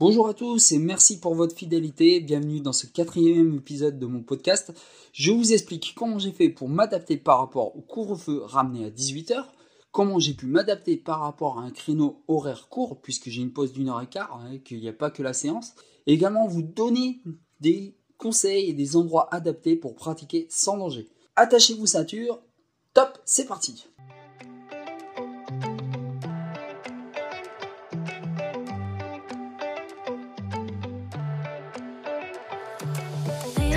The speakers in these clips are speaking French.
Bonjour à tous et merci pour votre fidélité. Bienvenue dans ce quatrième épisode de mon podcast. Je vous explique comment j'ai fait pour m'adapter par rapport au couvre-feu ramené à 18h, comment j'ai pu m'adapter par rapport à un créneau horaire court puisque j'ai une pause d'une heure et quart hein, et qu'il n'y a pas que la séance. Également vous donner des conseils et des endroits adaptés pour pratiquer sans danger. Attachez-vous ceinture. Top, c'est parti.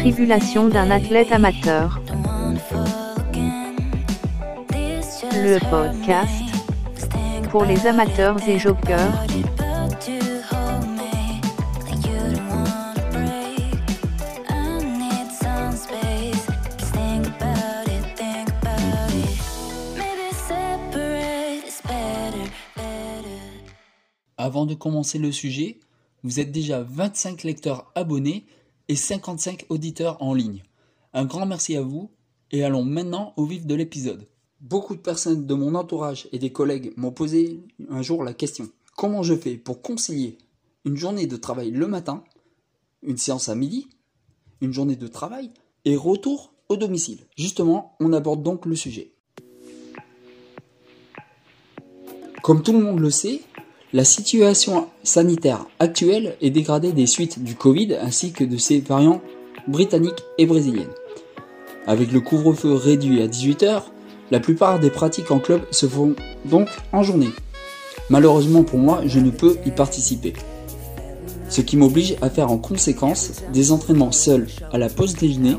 D'un athlète amateur. Le podcast pour les amateurs et jokers. Avant de commencer le sujet, vous êtes déjà 25 lecteurs abonnés et 55 auditeurs en ligne. Un grand merci à vous et allons maintenant au vif de l'épisode. Beaucoup de personnes de mon entourage et des collègues m'ont posé un jour la question comment je fais pour concilier une journée de travail le matin, une séance à midi, une journée de travail et retour au domicile? Justement, on aborde donc le sujet. Comme tout le monde le sait, la situation sanitaire actuelle est dégradée des suites du Covid ainsi que de ses variants britanniques et brésiliennes. Avec le couvre-feu réduit à 18h, la plupart des pratiques en club se font donc en journée. Malheureusement pour moi, je ne peux y participer. Ce qui m'oblige à faire en conséquence des entraînements seuls à la pause déjeuner,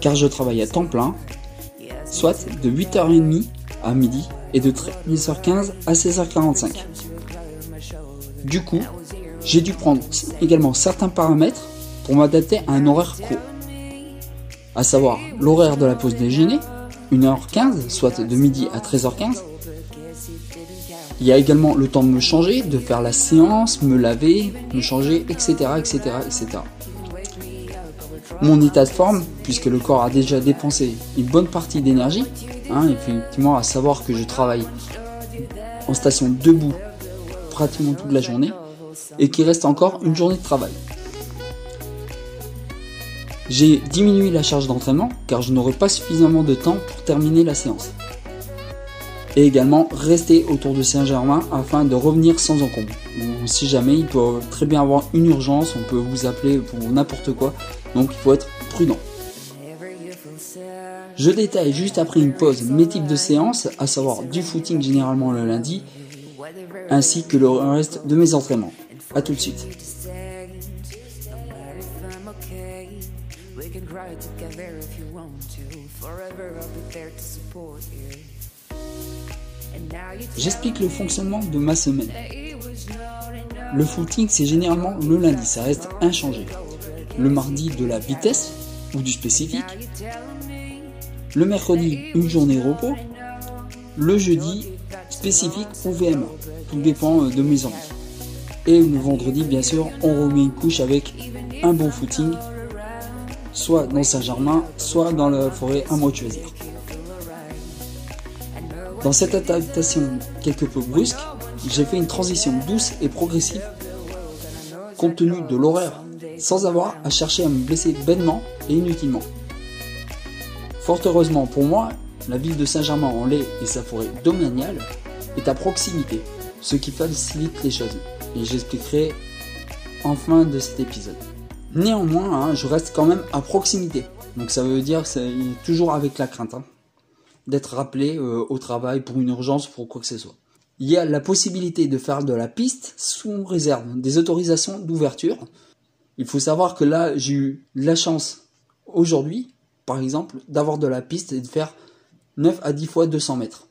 car je travaille à temps plein, soit de 8h30 à midi et de 13h15 à 16h45. Du coup, j'ai dû prendre également certains paramètres pour m'adapter à un horaire court. À savoir l'horaire de la pause déjeuner, 1h15, soit de midi à 13h15. Il y a également le temps de me changer, de faire la séance, me laver, me changer, etc. etc., etc. Mon état de forme, puisque le corps a déjà dépensé une bonne partie d'énergie, hein, effectivement à savoir que je travaille en station debout pratiquement toute la journée et qu'il reste encore une journée de travail. J'ai diminué la charge d'entraînement car je n'aurai pas suffisamment de temps pour terminer la séance. Et également rester autour de Saint-Germain afin de revenir sans encombre. si jamais il peut très bien avoir une urgence, on peut vous appeler pour n'importe quoi, donc il faut être prudent. Je détaille juste après une pause mes types de séances, à savoir du footing généralement le lundi, ainsi que le reste de mes entraînements. A tout de suite. J'explique le fonctionnement de ma semaine. Le footing, c'est généralement le lundi, ça reste inchangé. Le mardi, de la vitesse ou du spécifique. Le mercredi, une journée repos. Le jeudi, spécifique ou VMA. Tout dépend euh, de mes envies. Et le vendredi, bien sûr, on remet une couche avec un bon footing, soit dans Saint-Germain, soit dans la forêt à moi de choisir. Dans cette adaptation quelque peu brusque, j'ai fait une transition douce et progressive compte tenu de l'horaire, sans avoir à chercher à me blesser bêtement et inutilement. Fort heureusement pour moi, la ville de Saint-Germain-en-Laye et sa forêt domaniale est à proximité, ce qui facilite les choses. Et j'expliquerai en fin de cet épisode. Néanmoins, hein, je reste quand même à proximité. Donc ça veut dire c'est toujours avec la crainte hein, d'être rappelé euh, au travail pour une urgence ou pour quoi que ce soit. Il y a la possibilité de faire de la piste sous réserve des autorisations d'ouverture. Il faut savoir que là, j'ai eu la chance aujourd'hui, par exemple, d'avoir de la piste et de faire 9 à 10 fois 200 mètres.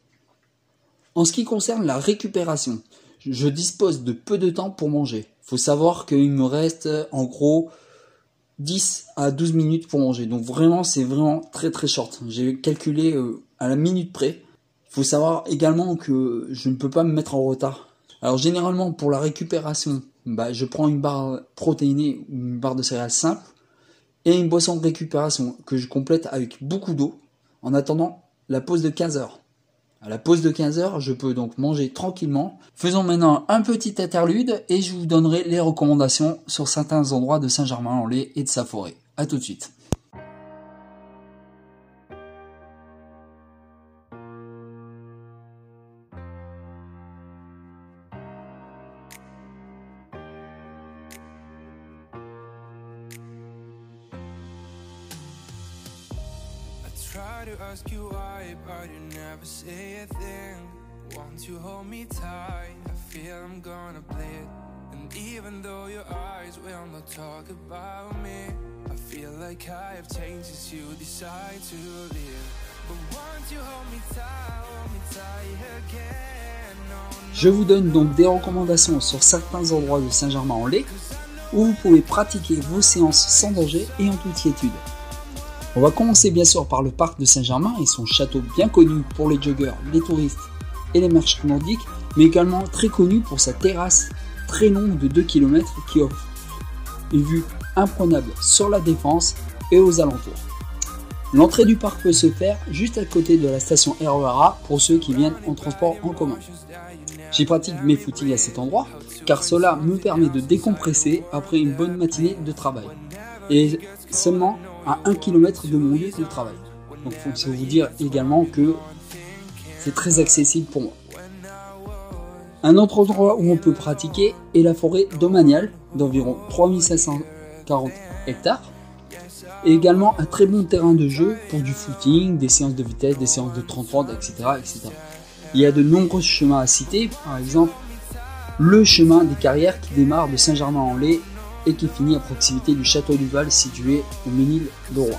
En ce qui concerne la récupération, je dispose de peu de temps pour manger. Il faut savoir qu'il me reste en gros 10 à 12 minutes pour manger. Donc vraiment, c'est vraiment très très short. J'ai calculé euh, à la minute près. Il faut savoir également que je ne peux pas me mettre en retard. Alors généralement, pour la récupération, bah, je prends une barre protéinée ou une barre de céréales simple et une boisson de récupération que je complète avec beaucoup d'eau en attendant la pause de 15 heures. À la pause de 15 heures, je peux donc manger tranquillement. Faisons maintenant un petit interlude et je vous donnerai les recommandations sur certains endroits de Saint-Germain-en-Laye et de sa forêt. A tout de suite. Je vous donne donc des recommandations sur certains endroits de Saint-Germain-en-Laye où vous pouvez pratiquer vos séances sans danger et en toute quiétude. On va commencer bien sûr par le parc de Saint-Germain et son château bien connu pour les joggers, les touristes et les marches nordiques, mais également très connu pour sa terrasse très longue de 2 km qui offre une vue imprenable sur la défense et aux alentours. L'entrée du parc peut se faire juste à côté de la station RERA pour ceux qui viennent en transport en commun. J'y pratique mes footings à cet endroit car cela me permet de décompresser après une bonne matinée de travail. Et seulement à 1 km de mon lieu de travail. Donc il faut vous dire également que c'est très accessible pour moi. Un autre endroit où on peut pratiquer est la forêt domaniale d'environ 3540 hectares. Et également un très bon terrain de jeu pour du footing, des séances de vitesse, des séances de 30-30, etc., etc. Il y a de nombreux chemins à citer, par exemple le chemin des carrières qui démarre de Saint-Germain-en-Laye et qui finit à proximité du château du Val situé au Ménil-le-Roi.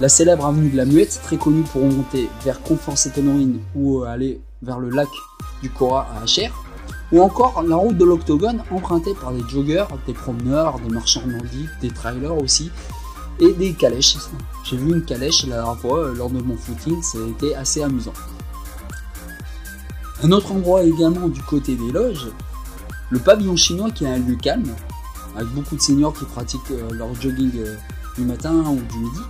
La célèbre avenue de la Muette, très connue pour remonter vers Confort-Sainte-Honorine ou aller vers le lac du Cora à Acher, ou encore la route de l'Octogone empruntée par des joggers, des promeneurs, des marchands nordiques, des trailers aussi, et des calèches. J'ai vu une calèche la dernière fois euh, lors de mon footing, ça a été assez amusant. Un autre endroit également du côté des loges, le pavillon chinois qui est un lieu calme, avec beaucoup de seniors qui pratiquent euh, leur jogging euh, du matin ou du midi.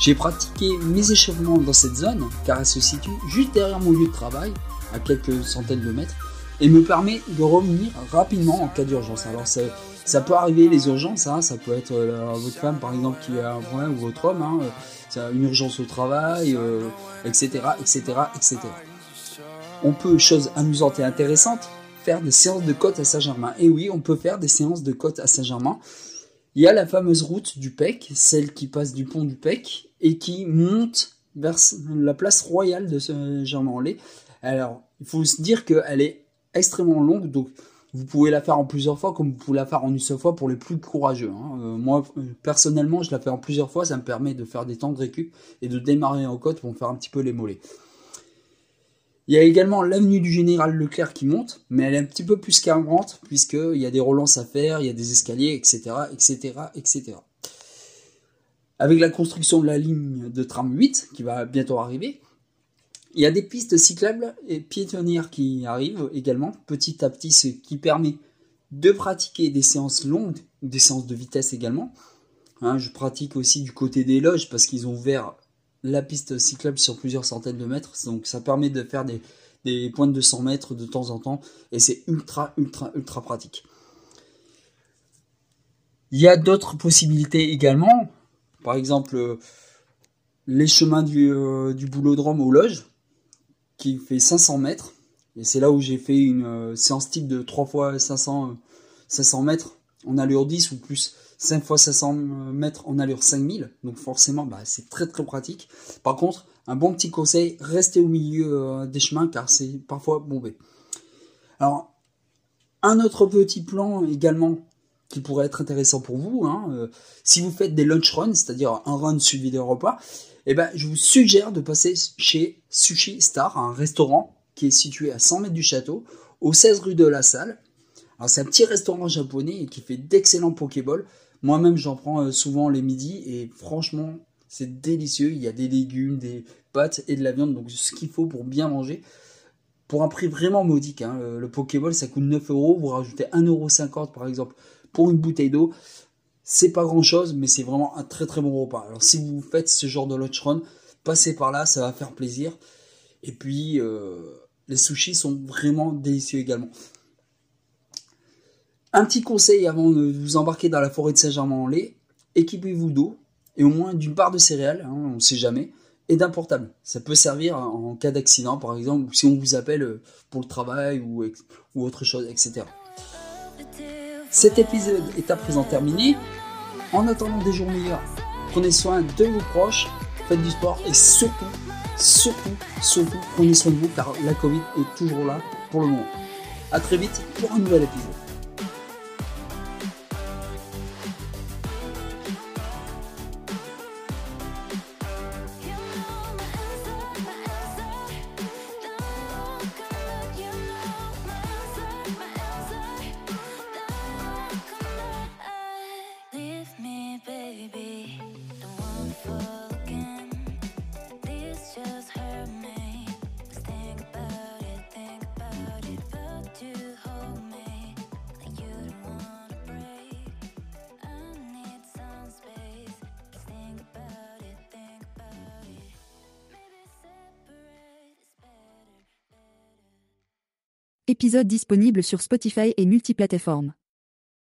J'ai pratiqué mes échauffements dans cette zone car elle se situe juste derrière mon lieu de travail, à quelques centaines de mètres, et me permet de revenir rapidement en cas d'urgence. Alors ça, ça, peut arriver les urgences, hein, ça peut être euh, votre femme par exemple qui a un problème ou votre homme, hein, une urgence au travail, etc., etc., etc. On peut, chose amusante et intéressante, faire des séances de côte à Saint-Germain. Et oui, on peut faire des séances de côte à Saint-Germain. Il y a la fameuse route du PEC, celle qui passe du pont du PEC et qui monte vers la place royale de Saint-Germain-en-Laye. Alors, il faut se dire qu'elle est extrêmement longue, donc vous pouvez la faire en plusieurs fois, comme vous pouvez la faire en une seule fois pour les plus courageux. Hein. Euh, moi, personnellement, je la fais en plusieurs fois, ça me permet de faire des temps de récup et de démarrer en côte pour faire un petit peu les mollets. Il y a également l'avenue du Général Leclerc qui monte, mais elle est un petit peu plus qu'arbrante, puisqu'il y a des relances à faire, il y a des escaliers, etc., etc., etc. Avec la construction de la ligne de tram 8, qui va bientôt arriver, il y a des pistes cyclables et piétonnières qui arrivent également, petit à petit, ce qui permet de pratiquer des séances longues, des séances de vitesse également. Hein, je pratique aussi du côté des loges, parce qu'ils ont ouvert la piste cyclable sur plusieurs centaines de mètres. Donc ça permet de faire des, des pointes de 100 mètres de temps en temps. Et c'est ultra, ultra, ultra pratique. Il y a d'autres possibilités également. Par exemple, les chemins du, euh, du boulodrome aux loges, qui fait 500 mètres. Et c'est là où j'ai fait une euh, séance type de 3 fois 500, 500 mètres en allure 10 ou plus 5 fois 500 mètres en allure 5000. Donc forcément, bah, c'est très très pratique. Par contre, un bon petit conseil, restez au milieu euh, des chemins car c'est parfois bombé. Alors, un autre petit plan également qui pourrait être intéressant pour vous, hein, euh, si vous faites des lunch runs, c'est-à-dire un run suivi de repas, eh ben, je vous suggère de passer chez Sushi Star, un restaurant qui est situé à 100 mètres du château, au 16 rue de la Salle. C'est un petit restaurant japonais qui fait d'excellents pokéballs. Moi-même, j'en prends euh, souvent les midis et franchement, c'est délicieux. Il y a des légumes, des pâtes et de la viande, donc ce qu'il faut pour bien manger. Pour un prix vraiment modique, hein. le Pokéball ça coûte 9 euros. Vous rajoutez 1,50€ par exemple pour une bouteille d'eau. C'est pas grand chose, mais c'est vraiment un très très bon repas. Alors si vous faites ce genre de lunch run, passez par là, ça va faire plaisir. Et puis, euh, les sushis sont vraiment délicieux également. Un petit conseil avant de vous embarquer dans la forêt de Saint-Germain-en-Laye, équipez-vous d'eau et au moins d'une part de céréales, hein, on ne sait jamais, et d'un portable. Ça peut servir en cas d'accident, par exemple, ou si on vous appelle euh, pour le travail ou, ou autre chose, etc. Cet épisode est à présent terminé. En attendant des jours meilleurs, prenez soin de vos proches, faites du sport et surtout, surtout, surtout, prenez soin de vous car la Covid est toujours là pour le moment. A très vite pour un nouvel épisode. Épisode disponible sur Spotify et multiplateformes.